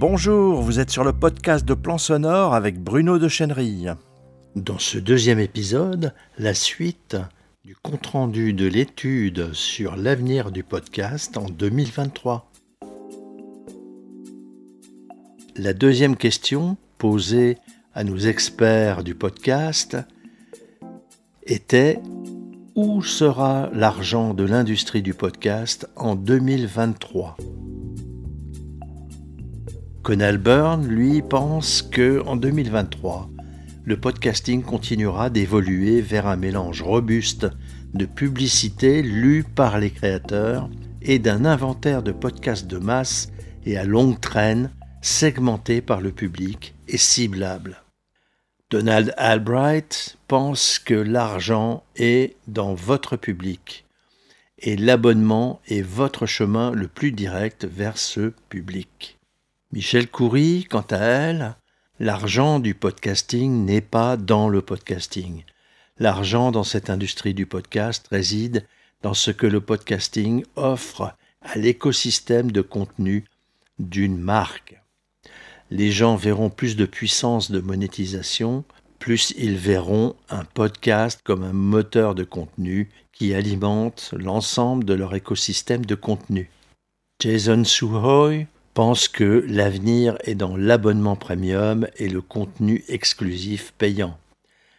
Bonjour, vous êtes sur le podcast de Plan Sonore avec Bruno de Chenerille. Dans ce deuxième épisode, la suite du compte-rendu de l'étude sur l'avenir du podcast en 2023. La deuxième question posée à nos experts du podcast était où sera l'argent de l'industrie du podcast en 2023 Conal Byrne, lui, pense que en 2023, le podcasting continuera d'évoluer vers un mélange robuste de publicité lue par les créateurs et d'un inventaire de podcasts de masse et à longue traîne segmenté par le public et ciblable. Donald Albright pense que l'argent est dans votre public et l'abonnement est votre chemin le plus direct vers ce public. Michel Coury, quant à elle, l'argent du podcasting n'est pas dans le podcasting. L'argent dans cette industrie du podcast réside dans ce que le podcasting offre à l'écosystème de contenu d'une marque les gens verront plus de puissance de monétisation, plus ils verront un podcast comme un moteur de contenu qui alimente l'ensemble de leur écosystème de contenu. Jason Suhoy pense que l'avenir est dans l'abonnement premium et le contenu exclusif payant.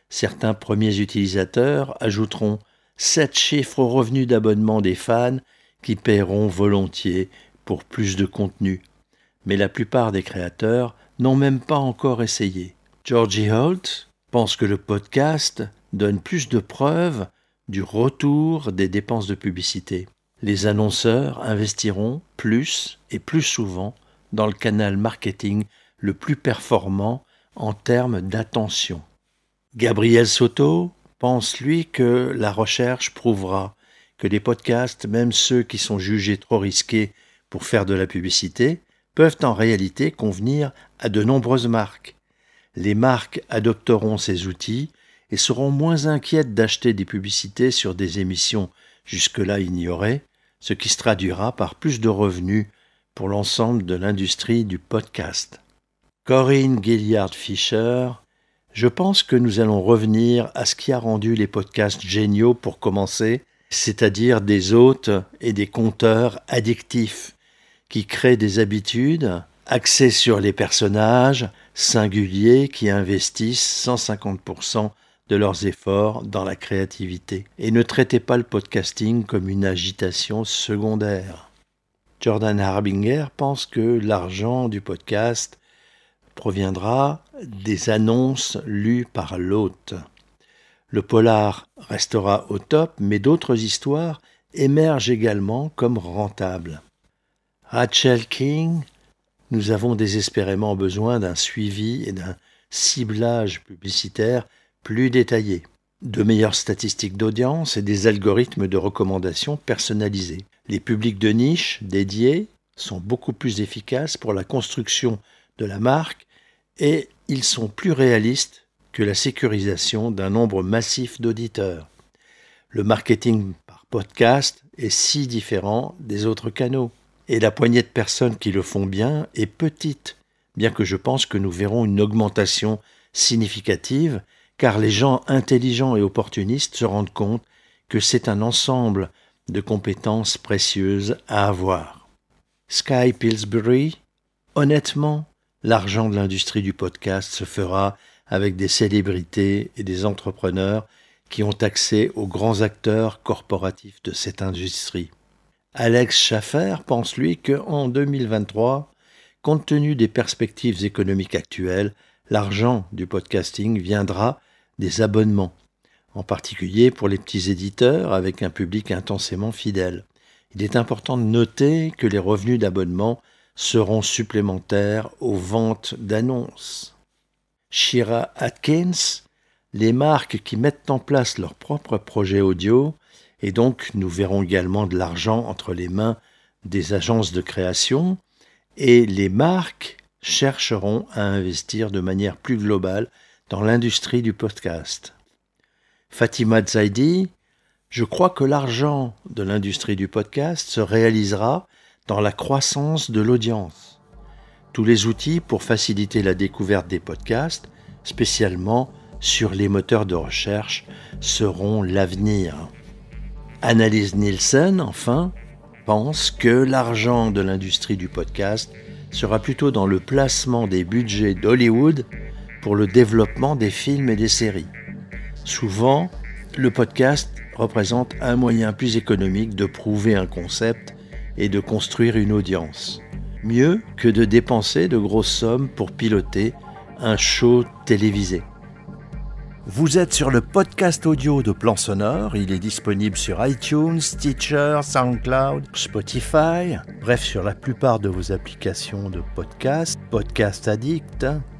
Certains premiers utilisateurs ajouteront sept chiffres aux revenus d'abonnement des fans qui paieront volontiers pour plus de contenu mais la plupart des créateurs n'ont même pas encore essayé. Georgie Holt pense que le podcast donne plus de preuves du retour des dépenses de publicité. Les annonceurs investiront plus et plus souvent dans le canal marketing le plus performant en termes d'attention. Gabriel Soto pense lui que la recherche prouvera que les podcasts, même ceux qui sont jugés trop risqués pour faire de la publicité, peuvent en réalité convenir à de nombreuses marques. Les marques adopteront ces outils et seront moins inquiètes d'acheter des publicités sur des émissions jusque-là ignorées, ce qui se traduira par plus de revenus pour l'ensemble de l'industrie du podcast. Corinne Gilliard Fisher, je pense que nous allons revenir à ce qui a rendu les podcasts géniaux pour commencer, c'est-à-dire des hôtes et des compteurs addictifs qui créent des habitudes axées sur les personnages singuliers qui investissent 150% de leurs efforts dans la créativité. Et ne traitez pas le podcasting comme une agitation secondaire. Jordan Harbinger pense que l'argent du podcast proviendra des annonces lues par l'hôte. Le polar restera au top, mais d'autres histoires émergent également comme rentables. Rachel King, nous avons désespérément besoin d'un suivi et d'un ciblage publicitaire plus détaillé, de meilleures statistiques d'audience et des algorithmes de recommandation personnalisés. Les publics de niche dédiés sont beaucoup plus efficaces pour la construction de la marque et ils sont plus réalistes que la sécurisation d'un nombre massif d'auditeurs. Le marketing par podcast est si différent des autres canaux et la poignée de personnes qui le font bien est petite, bien que je pense que nous verrons une augmentation significative, car les gens intelligents et opportunistes se rendent compte que c'est un ensemble de compétences précieuses à avoir. Sky Pillsbury, honnêtement, l'argent de l'industrie du podcast se fera avec des célébrités et des entrepreneurs qui ont accès aux grands acteurs corporatifs de cette industrie. Alex Schaffer pense lui qu'en 2023, compte tenu des perspectives économiques actuelles, l'argent du podcasting viendra des abonnements, en particulier pour les petits éditeurs avec un public intensément fidèle. Il est important de noter que les revenus d'abonnement seront supplémentaires aux ventes d'annonces. Shira Atkins, les marques qui mettent en place leurs propres projets audio et donc, nous verrons également de l'argent entre les mains des agences de création et les marques chercheront à investir de manière plus globale dans l'industrie du podcast. Fatima Zaidi, je crois que l'argent de l'industrie du podcast se réalisera dans la croissance de l'audience. Tous les outils pour faciliter la découverte des podcasts, spécialement sur les moteurs de recherche, seront l'avenir. Annalise Nielsen, enfin, pense que l'argent de l'industrie du podcast sera plutôt dans le placement des budgets d'Hollywood pour le développement des films et des séries. Souvent, le podcast représente un moyen plus économique de prouver un concept et de construire une audience. Mieux que de dépenser de grosses sommes pour piloter un show télévisé. Vous êtes sur le podcast audio de Plan Sonore. Il est disponible sur iTunes, Stitcher, SoundCloud, Spotify, bref, sur la plupart de vos applications de podcast, Podcast Addict,